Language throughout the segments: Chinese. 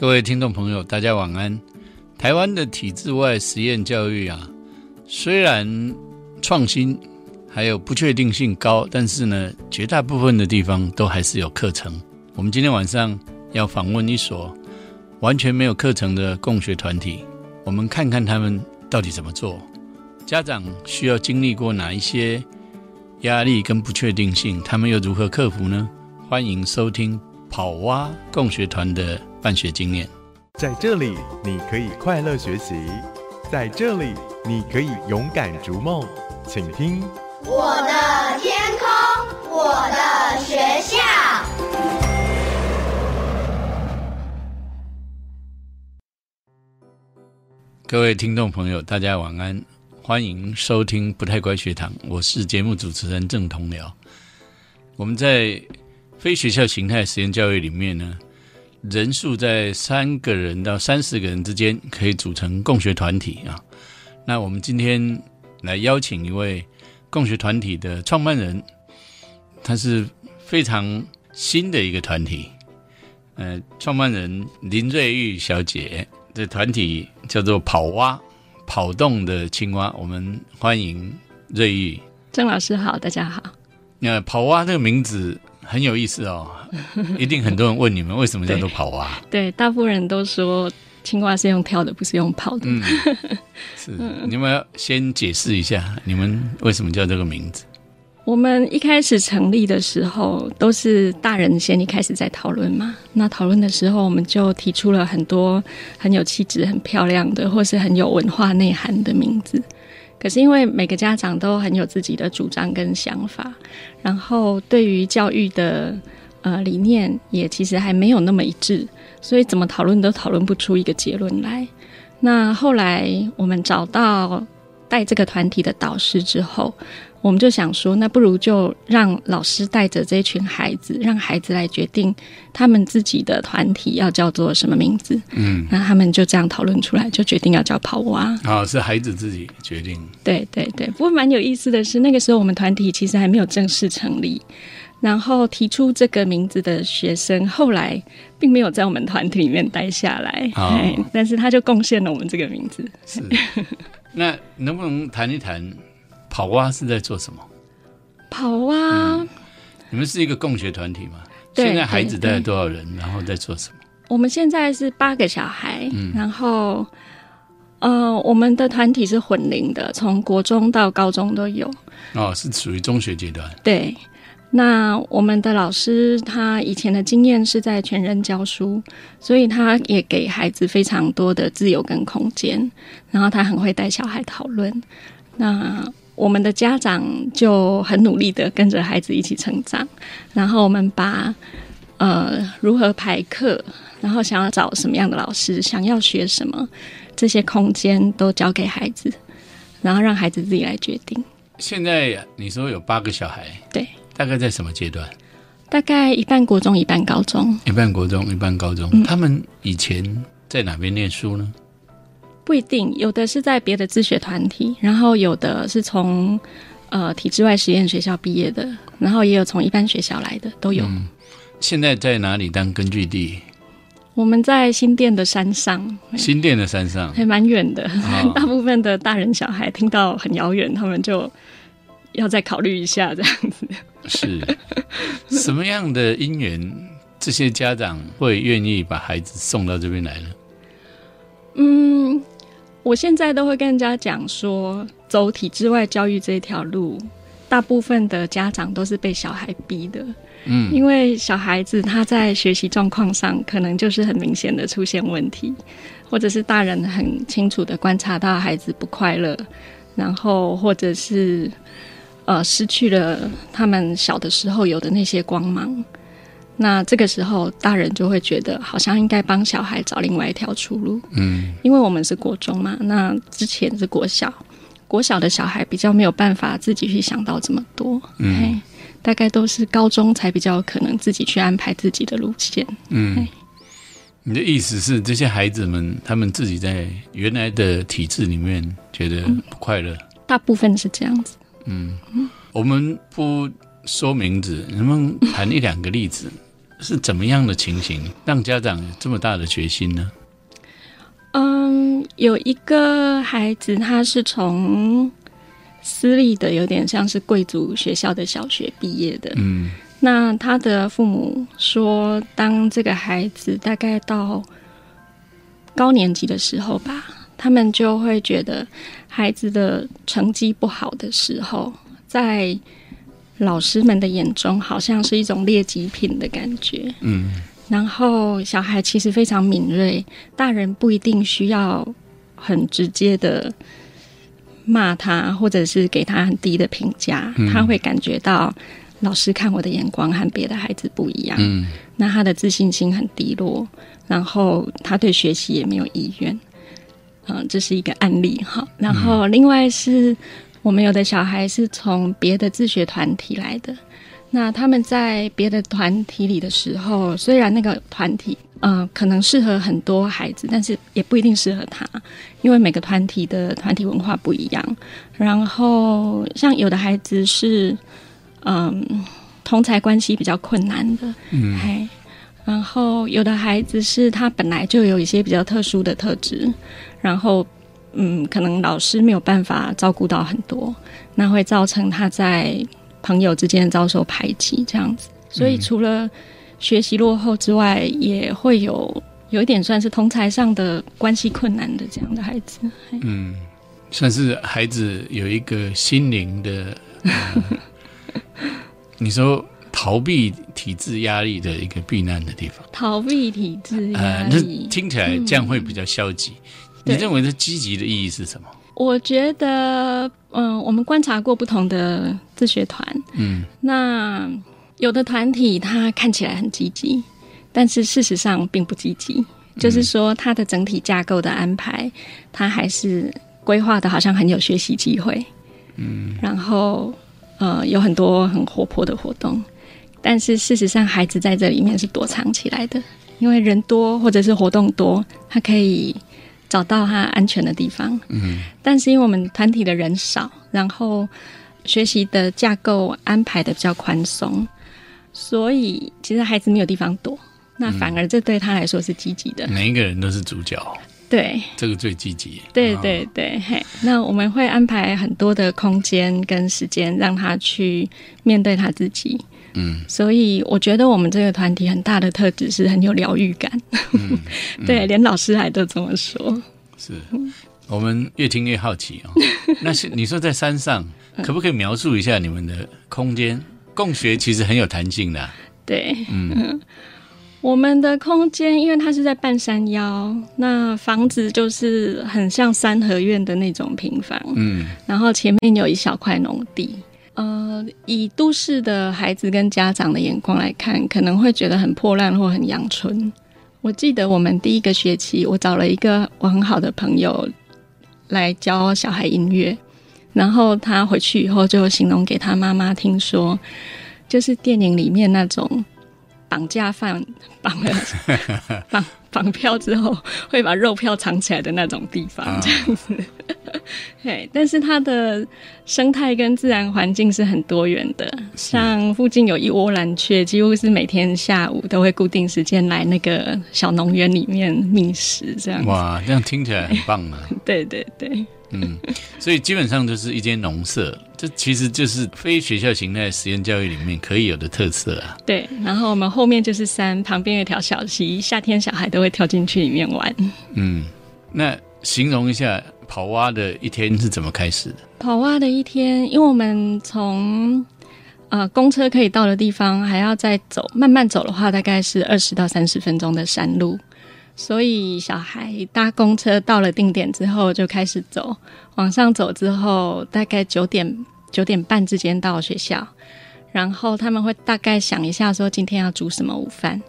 各位听众朋友，大家晚安。台湾的体制外实验教育啊，虽然创新还有不确定性高，但是呢，绝大部分的地方都还是有课程。我们今天晚上要访问一所完全没有课程的共学团体，我们看看他们到底怎么做。家长需要经历过哪一些压力跟不确定性，他们又如何克服呢？欢迎收听跑蛙共学团的办学经验。在这里，你可以快乐学习；在这里，你可以勇敢逐梦。请听我的天空，我的学校。各位听众朋友，大家晚安，欢迎收听不太乖学堂，我是节目主持人郑同僚。我们在非学校形态实验教育里面呢，人数在三个人到三四个人之间可以组成共学团体啊。那我们今天来邀请一位共学团体的创办人，他是非常新的一个团体，呃，创办人林瑞玉小姐，这团体叫做跑蛙，跑动的青蛙。我们欢迎瑞玉。郑老师好，大家好。那跑蛙这个名字。很有意思哦，一定很多人问你们为什么叫做跑蛙？对，大部分人都说青蛙是用跳的，不是用跑的。嗯，是，你们要先解释一下，你们为什么叫这个名字？我们一开始成立的时候，都是大人先一开始在讨论嘛。那讨论的时候，我们就提出了很多很有气质、很漂亮的，或是很有文化内涵的名字。可是因为每个家长都很有自己的主张跟想法，然后对于教育的呃理念也其实还没有那么一致，所以怎么讨论都讨论不出一个结论来。那后来我们找到带这个团体的导师之后。我们就想说，那不如就让老师带着这群孩子，让孩子来决定他们自己的团体要叫做什么名字。嗯，那他们就这样讨论出来，就决定要叫跑蛙。啊，是孩子自己决定。对对对，不过蛮有意思的是，那个时候我们团体其实还没有正式成立，然后提出这个名字的学生，后来并没有在我们团体里面待下来。但是他就贡献了我们这个名字。是，那能不能谈一谈？跑蛙是在做什么？跑蛙，你们是一个共学团体吗？现在孩子大概多少人？然后在做什么？我们现在是八个小孩，然后呃，我们的团体是混龄的，从国中到高中都有。哦，是属于中学阶段。对，那我们的老师他以前的经验是在全人教书，所以他也给孩子非常多的自由跟空间，然后他很会带小孩讨论。那我们的家长就很努力的跟着孩子一起成长，然后我们把呃如何排课，然后想要找什么样的老师，想要学什么，这些空间都交给孩子，然后让孩子自己来决定。现在你说有八个小孩，对，大概在什么阶段？大概一半国中，一半高中。一半国中，一半高中。他们以前在哪边念书呢？不一定，有的是在别的自学团体，然后有的是从呃体制外实验学校毕业的，然后也有从一般学校来的，都有。现在在哪里当根据地？我们在新店的山上。新店的山上还蛮远的，大部分的大人小孩听到很遥远，他们就要再考虑一下这样子。是什么样的因缘，这些家长会愿意把孩子送到这边来呢？嗯。我现在都会跟人家讲说，走体制外教育这条路，大部分的家长都是被小孩逼的。嗯，因为小孩子他在学习状况上，可能就是很明显的出现问题，或者是大人很清楚的观察到孩子不快乐，然后或者是呃失去了他们小的时候有的那些光芒。那这个时候，大人就会觉得好像应该帮小孩找另外一条出路。嗯，因为我们是国中嘛，那之前是国小，国小的小孩比较没有办法自己去想到这么多。嗯，大概都是高中才比较有可能自己去安排自己的路线。嗯，你的意思是这些孩子们他们自己在原来的体制里面觉得不快乐？大部分是这样子。嗯，我们不说名字，能不能谈一两个例子？是怎么样的情形，让家长有这么大的决心呢？嗯，有一个孩子，他是从私立的，有点像是贵族学校的小学毕业的。嗯那他的父母说，当这个孩子大概到高年级的时候吧，他们就会觉得孩子的成绩不好的时候，在老师们的眼中，好像是一种劣极品的感觉。嗯然后小孩其实非常敏锐，大人不一定需要很直接的骂他，或者是给他很低的评价，嗯他会感觉到老师看我的眼光和别的孩子不一样，嗯那他的自信心很低落，然后他对学习也没有意愿。嗯，这是一个案例哈。然后另外是我们有的小孩是从别的自学团体来的，那他们在别的团体里的时候，虽然那个团体呃可能适合很多孩子，但是也不一定适合他，因为每个团体的团体文化不一样。然后像有的孩子是嗯同才关系比较困难的，嗯嘿，然后有的孩子是他本来就有一些比较特殊的特质，然后嗯，可能老师没有办法照顾到很多，那会造成他在朋友之间遭受排挤这样子。所以除了学习落后之外，也会有有一点算是同才上的关系困难的这样的孩子。嘿嗯，算是孩子有一个心灵的，呃 你说逃避体制压力的一个避难的地方。逃避体制压呃，那力，听起来这样会比较消极。你对认为这积极的意义是什么？我觉得，嗯，我们观察过不同的自学团，嗯。那有的团体它看起来很积极，但是事实上并不积极。就是说，它的整体架构的安排，它还是规划的好像很有学习机会，嗯，然后呃有很多很活泼的活动，但是事实上孩子在这里面是躲藏起来的，因为人多或者是活动多，他可以找到他安全的地方，嗯但是因为我们团体的人少，然后学习的架构安排的比较宽松，所以其实孩子没有地方躲，那反而这对他来说是积极的。每一个人都是主角，对这个最积极。对啊对对，嘿，那我们会安排很多的空间跟时间，让他去面对他自己。嗯所以我觉得我们这个团体很大的特质是很有疗愈感，嗯，对，连老师还都这么说。是。我们越听越好奇哦。那是你说在山上，可不可以描述一下你们的空间？共学其实很有弹性的啊、对，嗯 我们的空间，因为它是在半山腰，那房子就是很像三合院的那种平房，嗯然后前面有一小块农地。呃，以都市的孩子跟家长的眼光来看，可能会觉得很破烂或很阳春。我记得我们第一个学期，我找了一个我很好的朋友来教小孩音乐，然后他回去以后就形容给他妈妈听说，就是电影里面那种绑架犯绑了绑绑票之后会把肉票藏起来的那种地方，啊这样子。对，但是它的生态跟自然环境是很多元的，像附近有一窝蓝雀，几乎是每天下午都会固定时间来那个小农园里面觅食，这样子。哇，这样听起来很棒啊。对 对对，嗯，所以基本上就是一间农舍，这其实就是非学校形态实验教育里面可以有的特色啊。对，然后我们后面就是山，旁边有条小溪，夏天小孩都会跳进去里面玩。嗯，那形容一下跑蛙的一天是怎么开始的？跑蛙的一天，因为我们从呃公车可以到的地方，还要再走，慢慢走的话，大概是二十到三十分钟的山路。所以小孩搭公车到了定点之后就开始走，往上走之后，大概九点九点半之间到学校，然后他们会大概想一下说今天要煮什么午饭，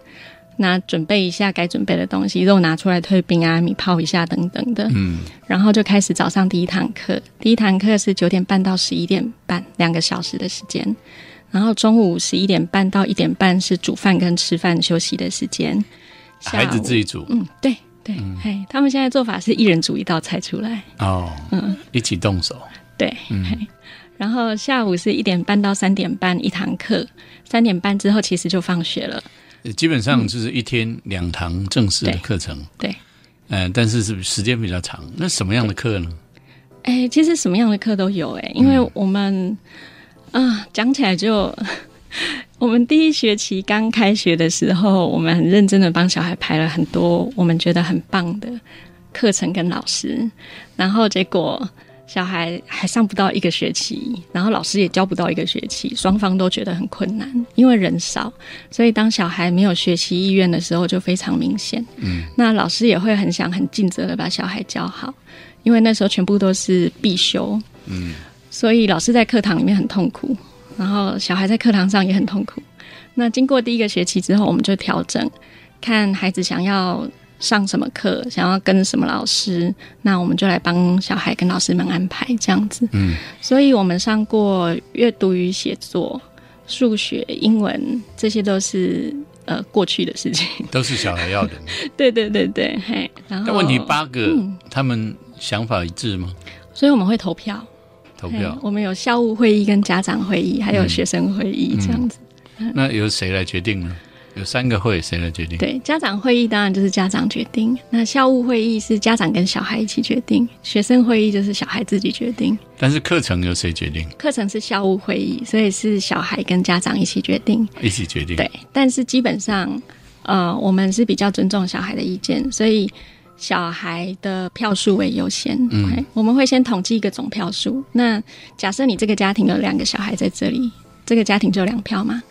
那准备一下该准备的东西，肉拿出来退冰啊，米泡一下等等的。嗯然后就开始早上第一堂课，第一堂课是九点半到十一点半，两个小时的时间。然后中午十一点半到一点半是煮饭跟吃饭休息的时间。孩子自己煮嗯，对对，嘿，他们现在做法是一人煮一道菜出来，哦，嗯，一起动手。对，嘿。然后下午是一点半到三点半一堂课，三点半之后其实就放学了。呃基本上就是一天两堂正式的对课程，对，嗯、但是是时间比较长。那什么样的课呢？哎、其实什么样的课都有哎、因为我们啊讲起来就。我们第一学期刚开学的时候，我们很认真的帮小孩排了很多我们觉得很棒的课程跟老师，然后结果小孩还上不到一个学期，然后老师也教不到一个学期，双方都觉得很困难，因为人少，所以当小孩没有学习意愿的时候，就非常明显。嗯，那老师也会很想很尽责的把小孩教好，因为那时候全部都是必修。嗯，所以老师在课堂里面很痛苦，然后小孩在课堂上也很痛苦。那经过第一个学期之后，我们就调整，看孩子想要上什么课，想要跟什么老师，那我们就来帮小孩跟老师们安排这样子。嗯，所以我们上过阅读与写作、数学、英文，这些都是呃过去的事情。都是小孩要的。对对对对，嘿，然后但问题八个，他们想法一致吗？所以我们会投票，投票，我们有校务会议、跟家长会议，还有学生会议这样子。那由谁来决定呢？有三个会，谁来决定？对，家长会议当然就是家长决定，那校务会议是家长跟小孩一起决定，学生会议就是小孩自己决定，但是课程由谁决定？课程是校务会议，所以是小孩跟家长一起决定。一起决定。对，但是基本上，呃，我们是比较尊重小孩的意见，所以小孩的票数为优先。嗯，我们会先统计一个总票数。那假设你这个家庭有两个小孩在这里，这个家庭就两票嘛。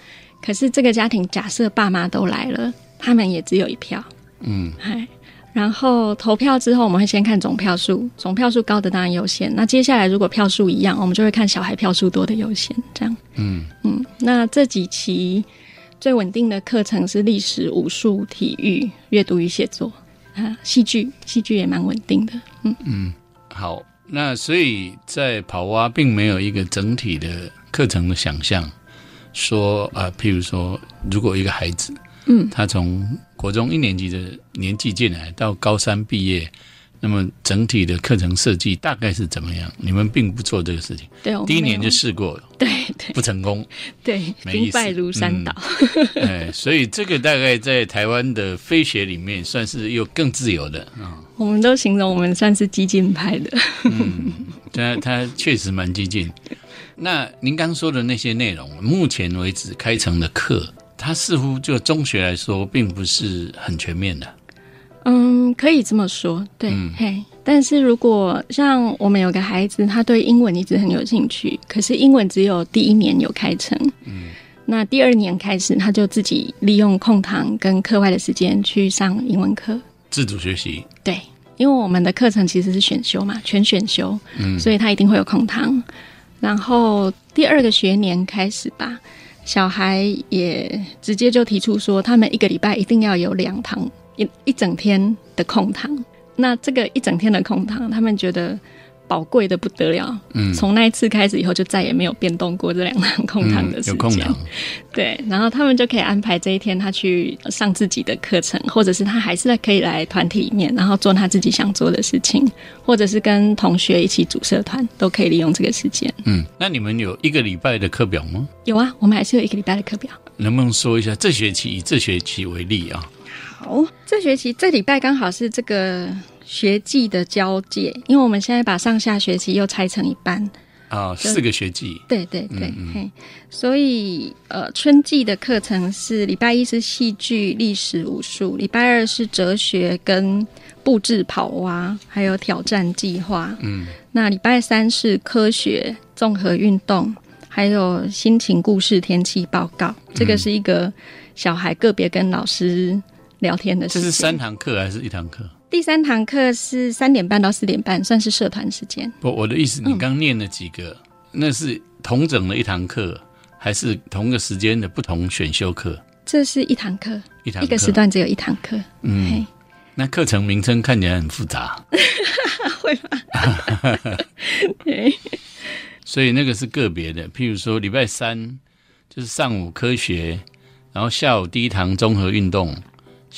可是这个家庭假设爸妈都来了，他们也只有一票。嗯，嗨。然后投票之后，我们会先看总票数，总票数高的当然优先。那接下来如果票数一样，我们就会看小孩票数多的优先，这样。嗯嗯，那这几期最稳定的课程是历史、武术、体育、阅读与写作啊，戏剧，戏剧也蛮稳定的。嗯嗯，好。那所以在跑蛙并没有一个整体的课程的想象，说啊、呃譬如说，如果一个孩子，嗯，他从国中一年级的年纪进来到高三毕业，那么整体的课程设计大概是怎么样？你们并不做这个事情，对，第一年就试过了，对对不成功，对，兵败如山倒。哎，所以这个大概在台湾的飞学里面算是又更自由的啊。我们都形容我们算是激进派的。嗯他他确实蛮激进。那您刚说的那些内容，目前为止开成的课，它似乎就中学来说，并不是很全面的。嗯，可以这么说，对，嘿。但是如果像我们有个孩子，他对英文一直很有兴趣，可是英文只有第一年有开成，嗯，那第二年开始他就自己利用空堂跟课外的时间去上英文课，自主学习，对，因为我们的课程其实是选修嘛，全选修，嗯，所以他一定会有空堂。然后第二个学年开始吧，小孩也直接就提出说，他们一个礼拜一定要有两堂一一整天的空堂。那这个一整天的空堂，他们觉得宝贵的不得了。嗯从那一次开始以后，就再也没有变动过这两堂空堂的嗯，时间。有空堂，对，然后他们就可以安排这一天他去上自己的课程，或者是他还是可以来团体里面，然后做他自己想做的事情，或者是跟同学一起组社团，都可以利用这个时间。嗯，那你们有一个礼拜的课表吗？有啊，我们还是有一个礼拜的课表。能不能说一下这学期以这学期为例啊？好，这学期这礼拜刚好是这个学季的交界，因为我们现在把上下学期又拆成一半。啊，四个学季，对对对，嘿，所以呃，春季的课程是礼拜一是戏剧、历史、武术，礼拜二是哲学跟布置跑蛙，还有挑战计划。嗯，那礼拜三是科学、综合运动，还有心情故事、天气报告。这个是一个小孩个别跟老师聊天的时间。这是三堂课还是一堂课？第三堂课是三点半到四点半，算是社团时间。不，我的意思，你刚念了几个，那是同整的一堂课，还是同个时间的不同选修课？这是一堂课，一堂课一个时段只有一堂课。嗯，那课程名称看起来很复杂，会吗？对，所以那个是个别的。譬如说，礼拜三就是上午科学，然后下午第一堂综合运动，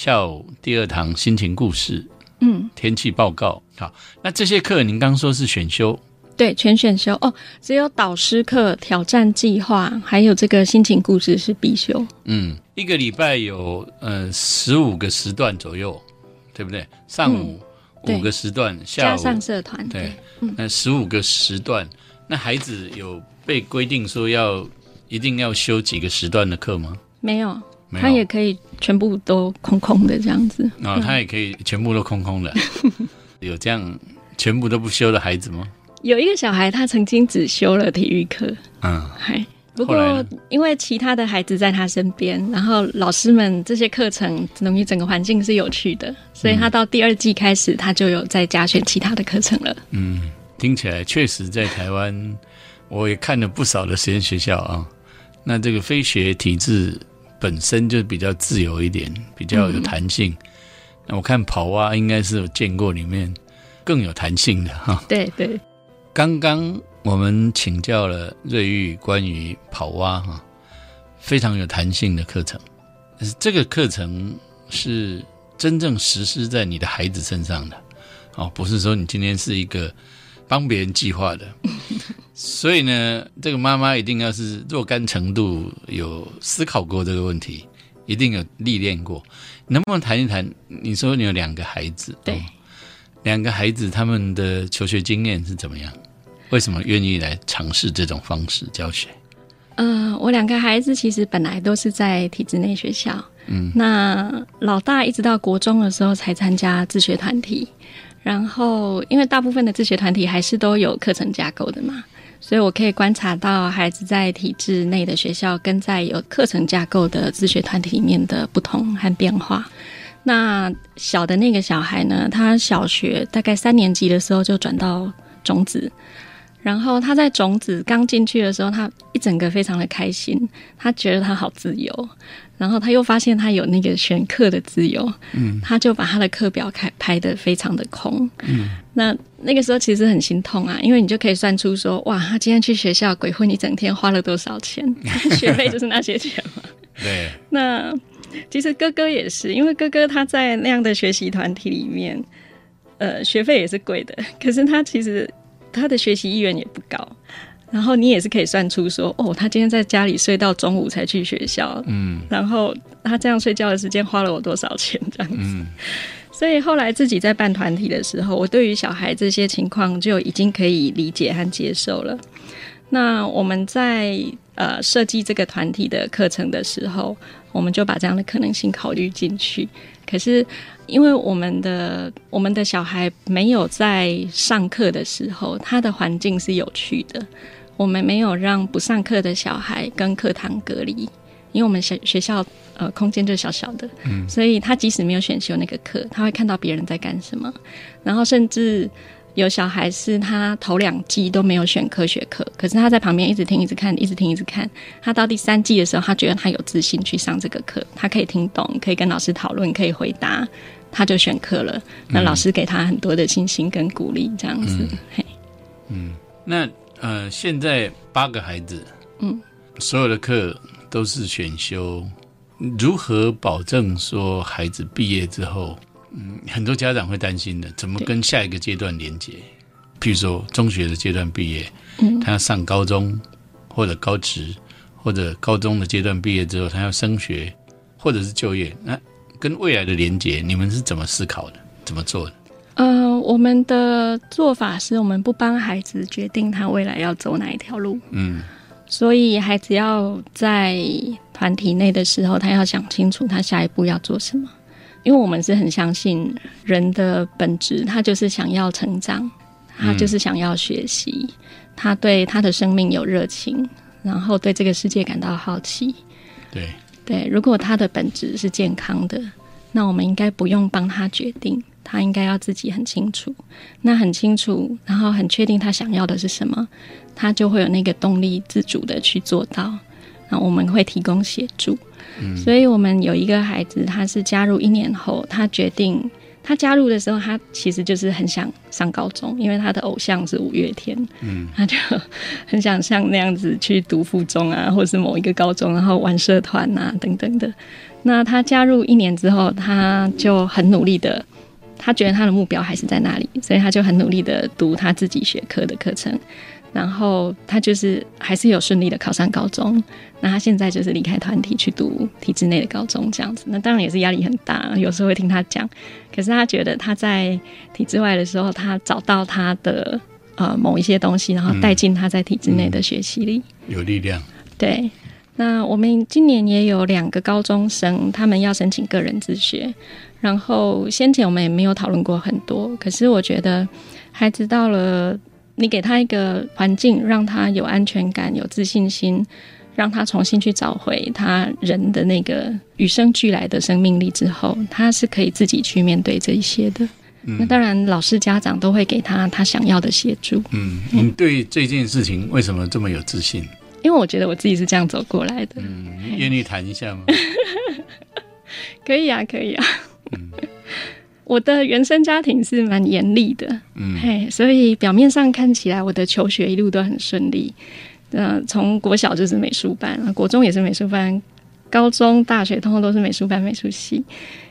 下午第二堂心情故事，嗯，天气报告。好，那这些课您刚说是选修，对，全选修哦，只有导师课、挑战计划，还有这个心情故事是必修。嗯，一个礼拜有呃十五个时段左右，对不对？上午对五个时段，下午加上社团，对，那十五个时段，那孩子有被规定说要一定要修几个时段的课吗？没有，他也可以全部都空空的这样子。啊、他也可以全部都空空的，有这样全部都不修的孩子吗？有一个小孩，他曾经只修了体育课，嗯，嗨。不过因为其他的孩子在他身边，然后老师们这些课程等于整个环境是有趣的，所以他到第二季开始，他就有在加选其他的课程了。嗯听起来确实在台湾，我也看了不少的实验学校啊。那这个非学体制本身就比较自由一点，比较有弹性。那我看跑蛙应该是有见过里面更有弹性的哈。对对，刚刚我们请教了瑞玉关于跑蛙哈，非常有弹性的课程。但是这个课程是真正实施在你的孩子身上的哦，不是说你今天是一个帮别人计划的。所以呢，这个妈妈一定要是若干程度有思考过这个问题，一定有历练过。能不能谈一谈？你说你有两个孩子，对哦两个孩子他们的求学经验是怎么样？为什么愿意来尝试这种方式教学？嗯、我两个孩子其实本来都是在体制内学校，嗯，那老大一直到国中的时候才参加自学团体，然后因为大部分的自学团体还是都有课程架构的嘛，所以我可以观察到孩子在体制内的学校跟在有课程架构的自学团体里面的不同和变化。那小的那个小孩呢，他小学大概三年级的时候就转到种子，然后他在种子刚进去的时候，他一整个非常的开心，他觉得他好自由，然后他又发现他有那个选课的自由，嗯，他就把他的课表开排的非常的空，嗯，那那个时候其实很心痛啊，因为你就可以算出说，哇，他今天去学校鬼混一整天花了多少钱，学费就是那些钱嘛，对，那其实哥哥也是，因为哥哥他在那样的学习团体里面，呃，学费也是贵的，可是他其实他的学习意愿也不高。然后你也是可以算出说，哦，他今天在家里睡到中午才去学校，嗯然后他这样睡觉的时间花了我多少钱这样子。嗯所以后来自己在办团体的时候，我对于小孩这些情况就已经可以理解和接受了。那我们在呃设计这个团体的课程的时候，我们就把这样的可能性考虑进去。可是因为我们的我们的小孩没有在上课的时候，他的环境是有趣的，我们没有让不上课的小孩跟课堂隔离，因为我们学学校呃空间就小小的，所以他即使没有选修那个课，他会看到别人在干什么，然后甚至有小孩是他头两季都没有选科学课，可是他在旁边一直听、一直看、一直听、一直看。他到第三季的时候，他觉得他有自信去上这个课，他可以听懂，可以跟老师讨论，可以回答，他就选课了。那老师给他很多的信心跟鼓励，这样子。嘿嗯，那呃，现在八个孩子，嗯，所有的课都是选修，如何保证说孩子毕业之后，嗯，很多家长会担心的，怎么跟下一个阶段连接？譬如说中学的阶段毕业，嗯他要上高中或者高职，或者高中的阶段毕业之后，他要升学或者是就业，那跟未来的连接，你们是怎么思考的？怎么做的？呃，我们的做法是我们不帮孩子决定他未来要走哪一条路，嗯所以孩子要在团体内的时候，他要想清楚他下一步要做什么。因为我们是很相信人的本质，他就是想要成长，他就是想要学习，他对他的生命有热情，然后对这个世界感到好奇。对，对，如果他的本质是健康的，那我们应该不用帮他决定，他应该要自己很清楚。那很清楚，然后很确定他想要的是什么，他就会有那个动力，自主的去做到。那我们会提供协助。所以我们有一个孩子，他是加入一年后，他决定。他加入的时候，他其实就是很想上高中，因为他的偶像是五月天，嗯，他就 很想像那样子去读附中啊，或是某一个高中，然后玩社团啊等等的。那他加入一年之后，他就很努力的他觉得他的目标还是在那里，所以他就很努力的读他自己学科的课程。然后他就是还是有顺利的考上高中，那他现在就是离开团体去读体制内的高中这样子，那当然也是压力很大，有时候会听他讲，可是他觉得他在体制外的时候，他找到他的呃某一些东西，然后带进他在体制内的学习里，有力量。对，那我们今年也有两个高中生，他们要申请个人自学，然后先前我们也没有讨论过很多，可是我觉得孩子到了。你给他一个环境，让他有安全感、有自信心，让他重新去找回他人的那个与生俱来的生命力之后，他是可以自己去面对这一些的。那当然，老师、家长都会给他他想要的协助。嗯，你对这件事情为什么这么有自信？因为我觉得我自己是这样走过来的。嗯，愿意谈一下吗？可以啊，可以啊。嗯。我的原生家庭是蛮严厉的，嗯，嘿，所以表面上看起来我的求学一路都很顺利，嗯，从国小就是美术班，国中也是美术班，高中、大学通通都是美术班、美术系。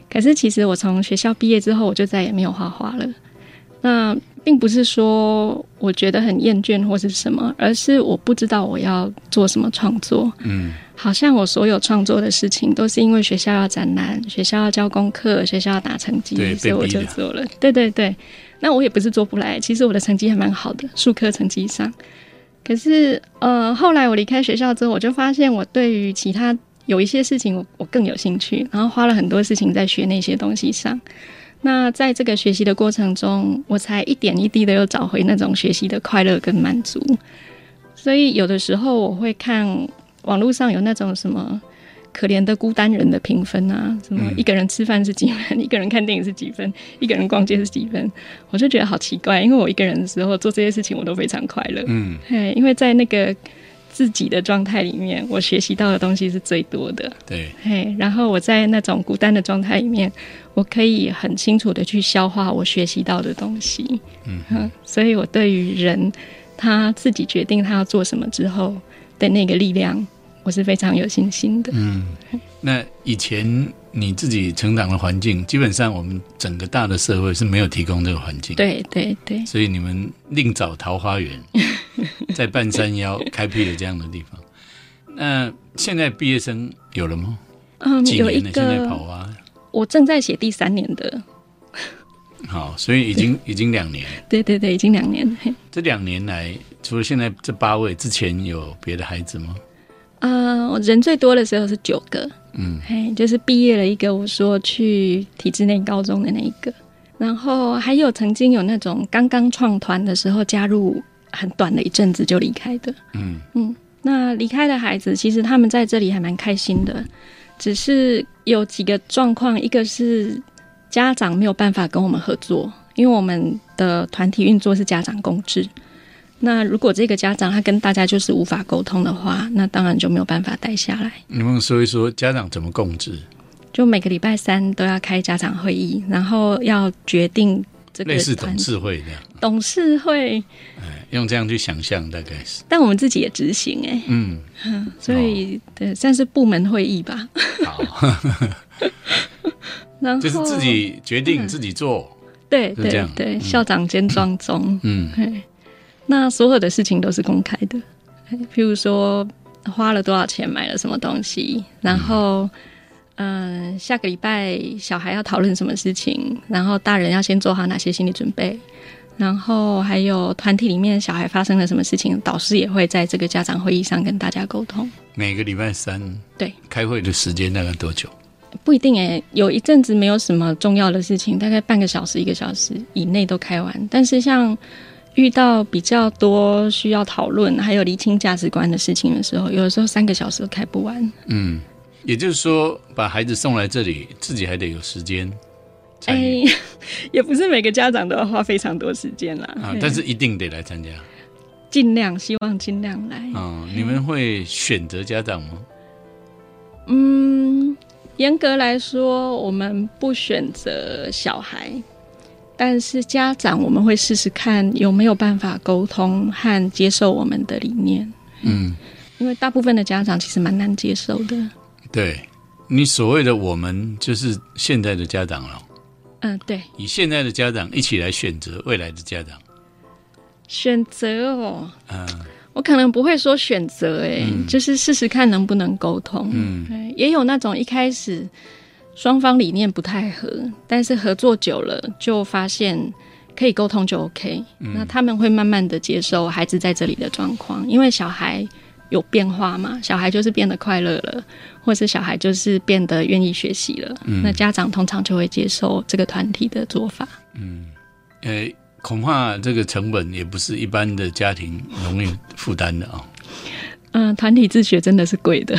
可是其实我从学校毕业之后，我就再也没有画画了。那并不是说我觉得很厌倦或是什么，而是我不知道我要做什么创作，嗯。好像我所有创作的事情都是因为学校要展览，学校要交功课，学校要打成绩，所以我就做了。对对对，那我也不是做不来，其实我的成绩还蛮好的，数科成绩上。可是呃，后来我离开学校之后，我就发现我对于其他有一些事情，我我更有兴趣，然后花了很多事情在学那些东西上。那在这个学习的过程中，我才一点一滴的又找回那种学习的快乐跟满足。所以有的时候我会看。网络上有那种什么可怜的孤单人的评分啊，什么一个人吃饭是几分，一个人看电影是几分，一个人逛街是几分，我就觉得好奇怪，因为我一个人的时候做这些事情我都非常快乐，嗯，嘿，因为在那个自己的状态里面，我学习到的东西是最多的，对，嘿，然后我在那种孤单的状态里面，我可以很清楚的去消化我学习到的东西，嗯，所以我对于人他自己决定他要做什么之后。的那个力量，我是非常有信心的。嗯，那以前你自己成长的环境，基本上我们整个大的社会是没有提供这个环境。对对对，所以你们另找桃花源，在半山腰开辟了这样的地方。那现在毕业生有了吗？嗯，有一个现在跑啊，我正在写第三年的。好，所以已经 已经两年。对对对，已经两年。这两年来，除了现在这八位，之前有别的孩子吗？啊，人最多的时候是九个。嗯，嘿，就是毕业了一个，我说去体制内高中的那一个，然后还有曾经有那种刚刚创团的时候加入很短的一阵子就离开的。嗯嗯，那离开的孩子，其实他们在这里还蛮开心的，只是有几个状况，一个是。家长没有办法跟我们合作，因为我们的团体运作是家长共治。那如果这个家长他跟大家就是无法沟通的话，那当然就没有办法待下来。你们说一说家长怎么共治？就每个礼拜三都要开家长会议，然后要决定这个类似董事会这样。董事会，哎，用这样去想象大概是。但我们自己也执行哎，嗯，所以对算是部门会议吧。好。就是自己决定自己做，对对对，校长兼庄中，嗯，那所有的事情都是公开的，譬如说花了多少钱买了什么东西，然后嗯，下个礼拜小孩要讨论什么事情，然后大人要先做好哪些心理准备，然后还有团体里面小孩发生了什么事情，导师也会在这个家长会议上跟大家沟通。每个礼拜三，对，开会的时间大概多久？不一定诶，有一阵子没有什么重要的事情，大概半个小时、一个小时以内都开完。但是像遇到比较多需要讨论，还有厘清价值观的事情的时候，有的时候三个小时都开不完。嗯，也就是说，把孩子送来这里，自己还得有时间。哎，也不是每个家长都要花非常多时间啦。啊，但是一定得来参加，尽量希望尽量来。嗯，你们会选择家长吗？嗯。严格来说，我们不选择小孩，但是家长我们会试试看有没有办法沟通和接受我们的理念。嗯，因为大部分的家长其实蛮难接受的。对你所谓的我们，就是现在的家长了。嗯，对，以现在的家长一起来选择未来的家长。选择哦，嗯我可能不会说选择，哎，就是试试看能不能沟通。嗯。对，也有那种一开始双方理念不太合，但是合作久了就发现可以沟通就 OK、那他们会慢慢的接受孩子在这里的状况，因为小孩有变化嘛，小孩就是变得快乐了，或是小孩就是变得愿意学习了。那家长通常就会接受这个团体的做法。嗯呃，恐怕这个成本也不是一般的家庭容易负担的啊、嗯、团体自学真的是贵的。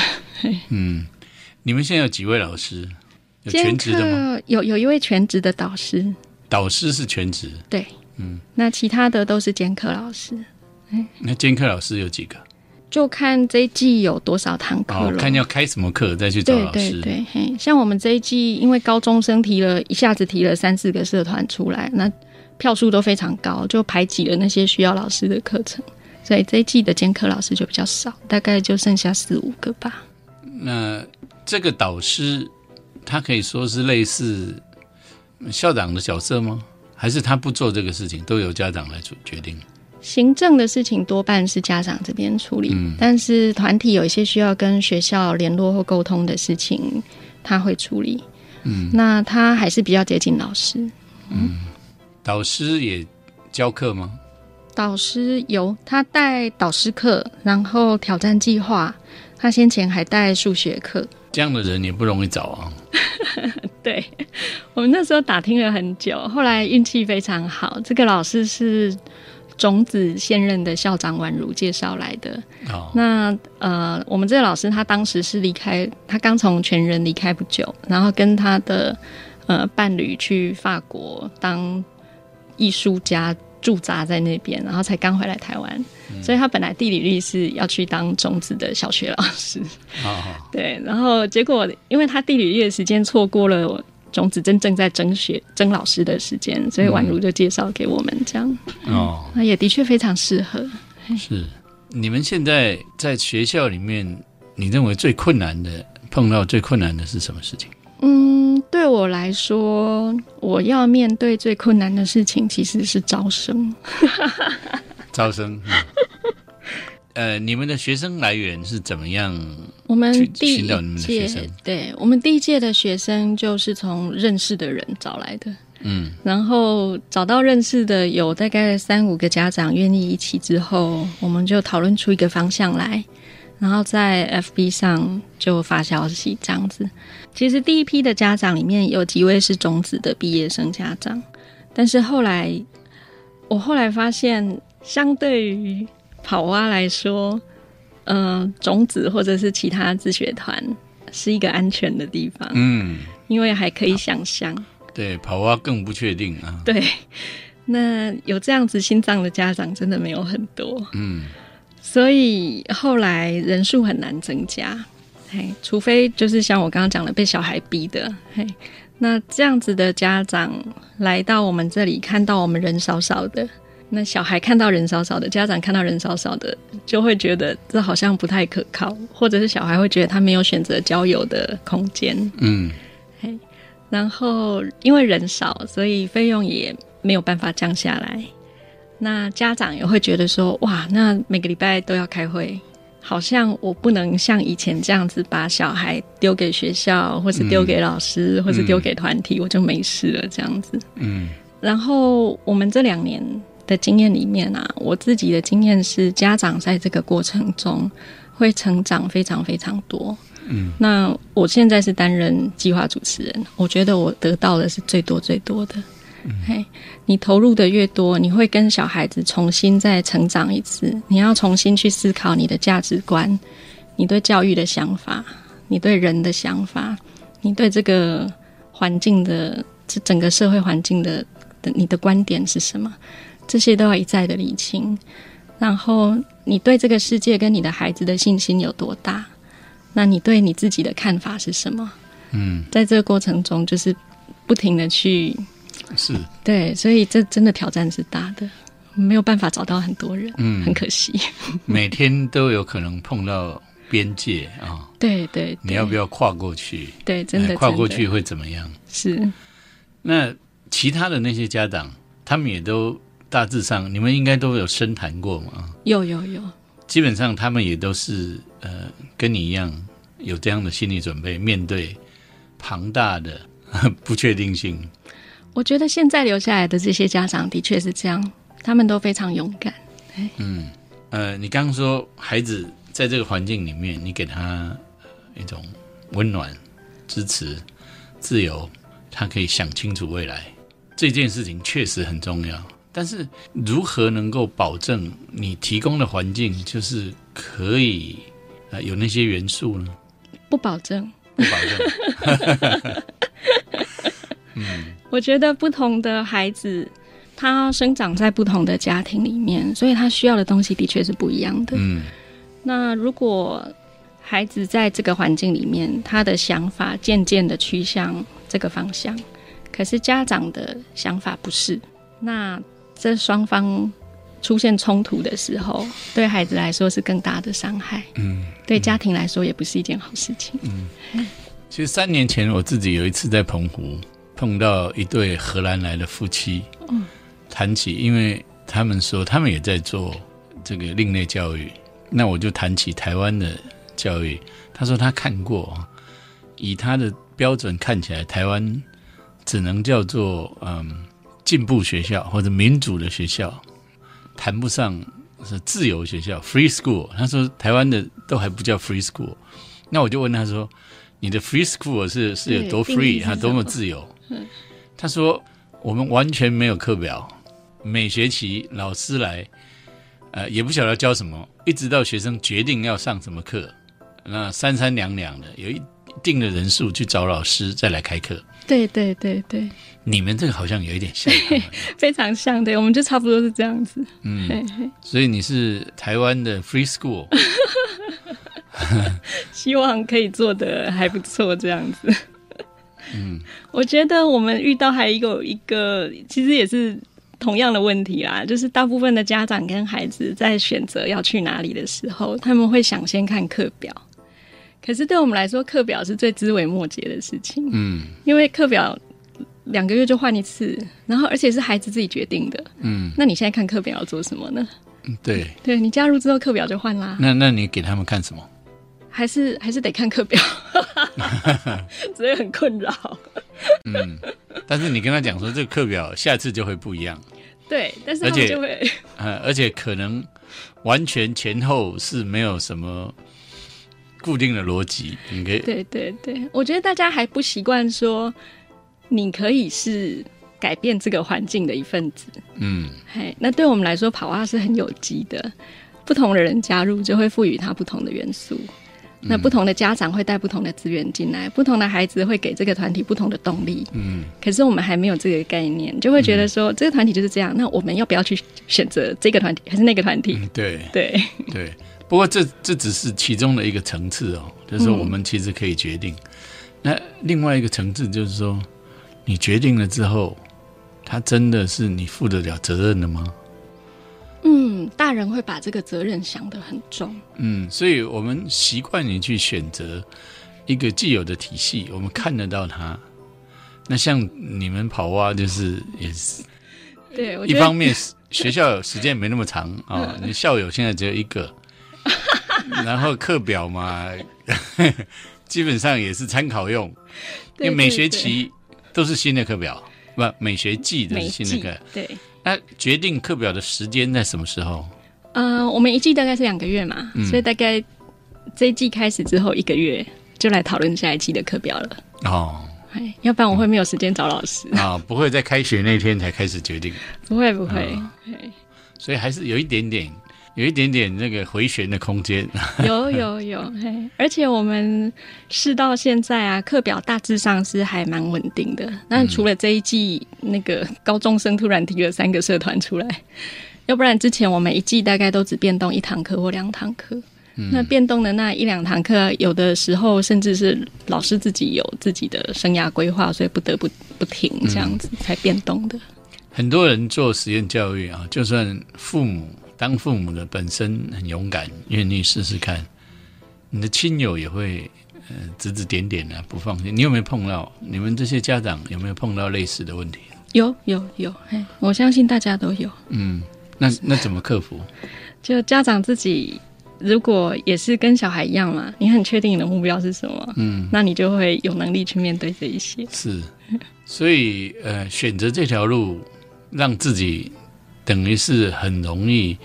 嗯，你们现在有几位老师？有全职的吗？有有一位全职的导师，导师是全职，对，嗯，那其他的都是兼课老师，那兼课老师有几个？就看这一季有多少堂课哦，了。看要开什么课再去找对老师。对对，嘿，像我们这一季，因为高中生提了一下子提了三四个社团出来，那票数都非常高，就排挤了那些需要老师的课程，所以这一季的兼课老师就比较少，大概就剩下四五个吧。那这个导师，他可以说是类似校长的角色吗？还是他不做这个事情，都由家长来做决定？行政的事情多半是家长这边处理，但是团体有一些需要跟学校联络或沟通的事情，他会处理。嗯，那他还是比较接近老师。嗯导师也教课吗？导师有他带导师课，然后挑战计划，他先前还带数学课。这样的人也不容易找啊。对我们那时候打听了很久，后来运气非常好，这个老师是种子现任的校长宛如介绍来的。哦，那呃，我们这个老师他当时是离开，他刚从全人离开不久，然后跟他的呃伴侣去法国当艺术家驻扎在那边，然后才刚回来台湾，所以他本来地理历是要去当种子的小学老师，对，然后结果因为他地理历的时间错过了。种子真正在争学争老师的时间，所以宛如就介绍给我们这样，哦，那也的确非常适合。是。你们现在在学校里面，你认为最困难的、碰到最困难的是什么事情？嗯，对我来说，我要面对最困难的事情其实是招生。招生。嗯呃，你们的学生来源是怎么样？我们第一寻找你们的学届生，对我们第一届的学生就是从认识的人找来的，嗯然后找到认识的有大概三五个家长愿意一起之后，我们就讨论出一个方向来，然后在 FB 上就发消息这样子。其实第一批的家长里面有几位是种子的毕业生家长，但是后来我后来发现，相对于跑蛙来说，嗯、种子或者是其他自学团是一个安全的地方，嗯，因为还可以想象。对，跑蛙更不确定啊。对，那有这样子心脏的家长真的没有很多，嗯所以后来人数很难增加。嘿，除非就是像我刚刚讲的被小孩逼的，嘿，那这样子的家长来到我们这里，看到我们人少少的，那小孩看到人少少的，家长看到人少少的，就会觉得这好像不太可靠，或者是小孩会觉得他没有选择交友的空间。嗯然后因为人少，所以费用也没有办法降下来。那家长也会觉得说，哇，那每个礼拜都要开会，好像我不能像以前这样子把小孩丢给学校，或是丢给老师，或是丢给团体，我就没事了这样子。嗯然后我们这两年的经验里面啊，我自己的经验是，家长在这个过程中会成长非常非常多。嗯，那我现在是担任计划主持人，我觉得我得到的是最多最多的。嘿，你投入的越多，你会跟小孩子重新再成长一次。你要重新去思考你的价值观，你对教育的想法，你对人的想法，你对这个环境的这整个社会环境的的你的观点是什么？这些都要一再的理清。然后你对这个世界跟你的孩子的信心有多大？那你对你自己的看法是什么？嗯，在这个过程中，就是不停的去是，对，所以这真的挑战是大的，没有办法找到很多人，嗯很可惜。每天都有可能碰到边界啊，对对，你要不要跨过去？对，真的哎跨过去会怎么样？是那其他的那些家长，他们也都大致上，你们应该都有深谈过嘛？有有有，基本上他们也都是呃，跟你一样有这样的心理准备，面对庞大的 不确定性。我觉得现在留下来的这些家长的确是这样，他们都非常勇敢。嗯呃，你刚刚说孩子在这个环境里面，你给他一种温暖、支持、自由，他可以想清楚未来，这件事情确实很重要。但是如何能够保证你提供的环境就是可以呃有那些元素呢？不保证，不保证。嗯我觉得不同的孩子，他生长在不同的家庭里面，所以他需要的东西的确是不一样的。嗯那如果孩子在这个环境里面，他的想法渐渐的趋向这个方向，可是家长的想法不是，那这双方出现冲突的时候，对孩子来说是更大的伤害，嗯。对家庭来说也不是一件好事情。嗯其实三年前我自己有一次在澎湖碰到一对荷兰来的夫妻，嗯谈起，因为他们说他们也在做这个另类教育，那我就谈起台湾的教育。他说他看过，以他的标准看起来，台湾只能叫做嗯进步学校或者民主的学校，谈不上是自由学校 （free school）。他说台湾的都还不叫 free school。那我就问他说：“你的 free school 是是有多 free 啊，是什么多么自由？”他说：“我们完全没有课表，每学期老师来，呃，也不晓得要教什么，一直到学生决定要上什么课，那三三两两的，有一定的人数去找老师再来开课。对对对对，你们这个好像有一点像，非常像，对，我们就差不多是这样子。嗯，嘿嘿所以你是台湾的 free school，希望可以做的还不错，这样子。嗯，我觉得我们遇到还有一个，其实也是同样的问题啦，就是大部分的家长跟孩子在选择要去哪里的时候，他们会想先看课表。可是对我们来说，课表是最枝微末节的事情，嗯因为课表两个月就换一次，然后而且是孩子自己决定的。嗯，那你现在看课表要做什么呢？嗯对。对你加入之后，课表就换啦。那那你给他们看什么？还是还是得看课表，所以很困扰。嗯，但是你跟他讲说这个课表下次就会不一样，对，但是他而且们就会呃，而且可能完全前后是没有什么固定的逻辑，你可以对对对，我觉得大家还不习惯说你可以是改变这个环境的一份子。嗯嘿，那对我们来说，跑蛙是很有机的，不同的人加入就会赋予它不同的元素。那不同的家长会带不同的资源进来，不同的孩子会给这个团体不同的动力。嗯可是我们还没有这个概念，就会觉得说、这个团体就是这样，那我们要不要去选择这个团体还是那个团体？嗯，对对，对。不过这这只是其中的一个层次哦，就是说我们其实可以决定。那另外一个层次就是说，你决定了之后，他真的是你负得了责任的吗？嗯，大人会把这个责任想得很重。嗯，所以我们习惯于去选择一个既有的体系，我们看得到它。那像你们跑蛙就是也是对，我一方面是学校时间没那么长啊、你校友现在只有一个，然后课表嘛，基本上也是参考用，因为每学期都是新的课表，不，每学季都是新的季课。对，那决定课表的时间在什么时候？呃，我们一季大概是两个月嘛，嗯所以大概这一季开始之后一个月就来讨论下一季的课表了。哦哎，要不然我会没有时间找老师。啊，不会在开学那天才开始决定。不会不会，所以还是有一点点，有一点点那个回旋的空间。有有有，嘿，而且我们试到现在啊，课表大致上是还蛮稳定的。那除了这一季那个高中生突然提了三个社团出来，要不然之前我们一季大概都只变动一堂课或两堂课。那变动的那一两堂课，有的时候甚至是老师自己有自己的生涯规划，所以不得不不停这样子才变动的。很多人做实验教育啊，就算父母当父母的本身很勇敢，愿意试试看，你的亲友也会呃指指点点啊、不放心。你有没有碰到？你们这些家长有没有碰到类似的问题？有有有，嘿，我相信大家都有。嗯，那那怎么克服？就家长自己，如果也是跟小孩一样嘛，你很确定你的目标是什么，嗯，那你就会有能力去面对这一些。是，所以呃，选择这条路，让自己等于是很容易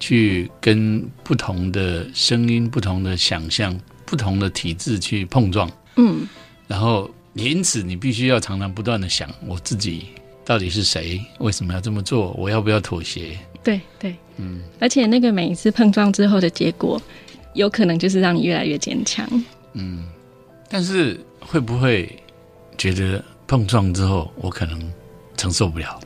去跟不同的声音、不同的想象、不同的体质去碰撞，嗯，然后因此你必须要常常不断的想，我自己到底是谁？为什么要这么做？我要不要妥协？对对，嗯，而且那个每一次碰撞之后的结果，有可能就是让你越来越坚强。嗯，但是会不会觉得碰撞之后，我可能承受不了？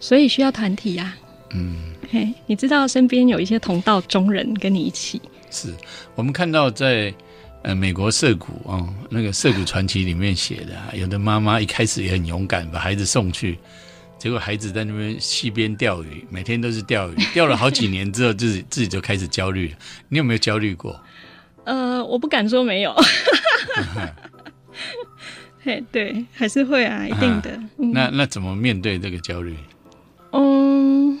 所以需要团体呀、嗯，嘿，你知道身边有一些同道中人跟你一起，是我们看到在呃美国涉谷啊、那个涉谷传奇里面写的、啊，有的妈妈一开始也很勇敢，把孩子送去。结果孩子在那边溪边钓鱼，每天都是钓鱼，钓了好几年之后，自己自己就开始焦虑了。你有没有焦虑过？呃，我不敢说没有。嘿，对，还是会啊，一定的。嗯那那怎么面对这个焦虑？嗯，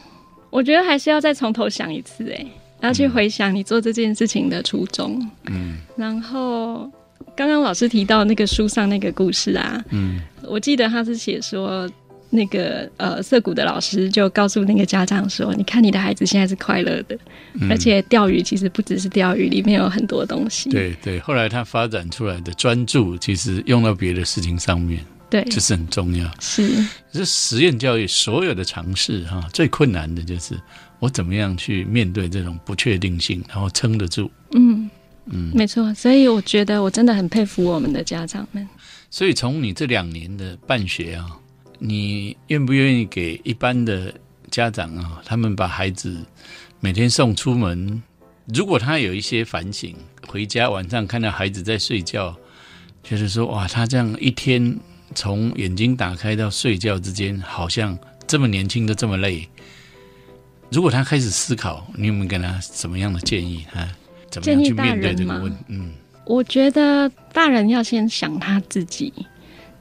我觉得还是要再从头想一次，哎，要去回想你做这件事情的初衷。嗯。然后，刚刚老师提到那个书上那个故事啊，嗯。我记得他是写说，那个呃涩谷的老师就告诉那个家长说：“你看你的孩子现在是快乐的，嗯。而且钓鱼其实不只是钓鱼，里面有很多东西。”对对，后来他发展出来的专注，其实用到别的事情上面，对，这是很重要。是这实验教育所有的尝试哈、最困难的就是我怎么样去面对这种不确定性，然后撑得住。嗯嗯，没错。所以我觉得我真的很佩服我们的家长们。所以从你这两年的办学啊，你愿不愿意给一般的家长啊，他们把孩子每天送出门，如果他有一些反省，回家晚上看到孩子在睡觉，就是说哇，他这样一天从眼睛打开到睡觉之间，好像这么年轻都这么累。如果他开始思考，你有没有给他什么样的建议啊？怎么样去面对这个问？嗯我觉得大人要先想他自己，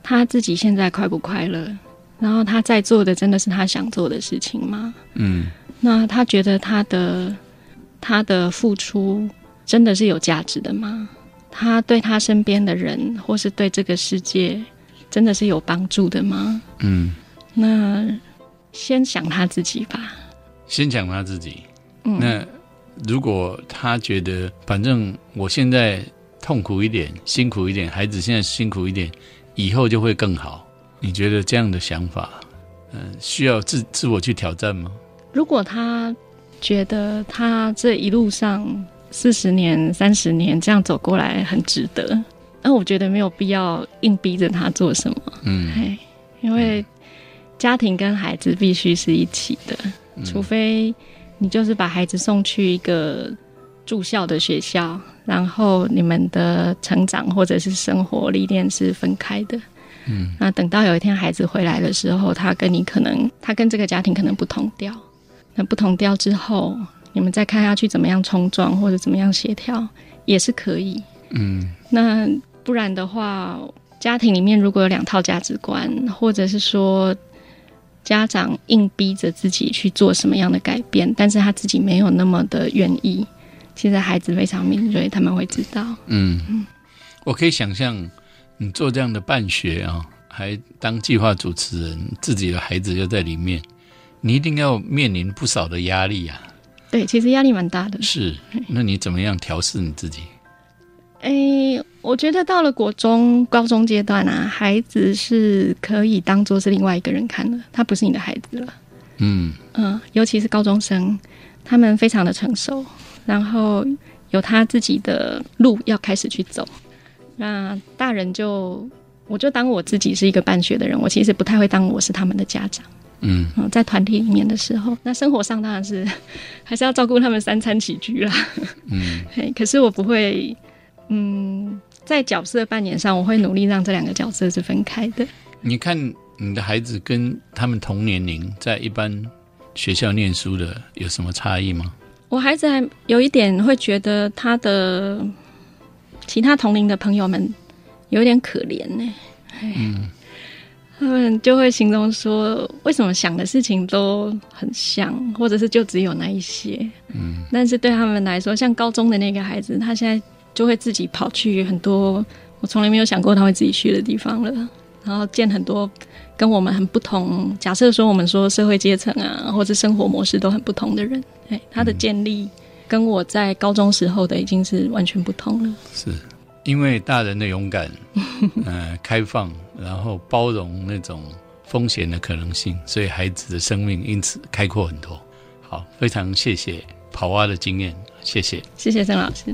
他自己现在快不快乐，然后他在做的真的是他想做的事情吗？嗯那他觉得他的他的付出真的是有价值的吗？他对他身边的人，或是对这个世界，真的是有帮助的吗？嗯，那先想他自己吧。先想他自己。嗯那如果他觉得反正我现在痛苦一点、辛苦一点，孩子现在辛苦一点，以后就会更好，你觉得这样的想法，嗯、需要自自我去挑战吗？如果他觉得他这一路上四十年、三十年这样走过来很值得，那我觉得没有必要硬逼着他做什么。嗯嘿，因为家庭跟孩子必须是一起的，除非你就是把孩子送去一个住校的学校，然后你们的成长或者是生活历练是分开的。嗯，那等到有一天孩子回来的时候，他跟你可能，他跟这个家庭可能不同调。那不同调之后，你们再看下去怎么样冲撞或者怎么样协调，也是可以。嗯那不然的话，家庭里面如果有两套价值观，或者是说家长硬逼着自己去做什么样的改变，但是他自己没有那么的愿意，其实孩子非常敏锐，他们会知道。嗯，我可以想象你做这样的办学啊，还当计划主持人，自己的孩子又在里面，你一定要面临不少的压力啊。对，其实压力蛮大的。是，那你怎么样调试你自己？诶，我觉得到了国中、高中阶段啊，孩子是可以当做是另外一个人看的，他不是你的孩子了。嗯嗯，尤其是高中生，他们非常的成熟，然后有他自己的路要开始去走。那大人就，我就当我自己是一个办学的人，我其实不太会当我是他们的家长。嗯嗯，在团体里面的时候，那生活上当然是 还是要照顾他们三餐起居啦。嗯 嘿，可是我不会，嗯，在角色扮演上，我会努力让这两个角色是分开的。你看你的孩子跟他们同年龄在一般学校念书的有什么差异吗？我孩子还有一点会觉得他的其他同龄的朋友们有点可怜呢、嗯，他们就会形容说，为什么想的事情都很像，或者是就只有那一些。嗯，但是对他们来说，像高中的那个孩子，他现在就会自己跑去很多我从来没有想过他会自己去的地方了，然后见很多跟我们很不同。假设说我们说社会阶层啊，或者生活模式都很不同的人，哎，他的建立跟我在高中时候的已经是完全不同了。是。因为大人的勇敢，呃，开放，然后包容那种风险的可能性，所以孩子的生命因此开阔很多。好，非常谢谢跑蛙的经验，谢谢，谢谢郑老师。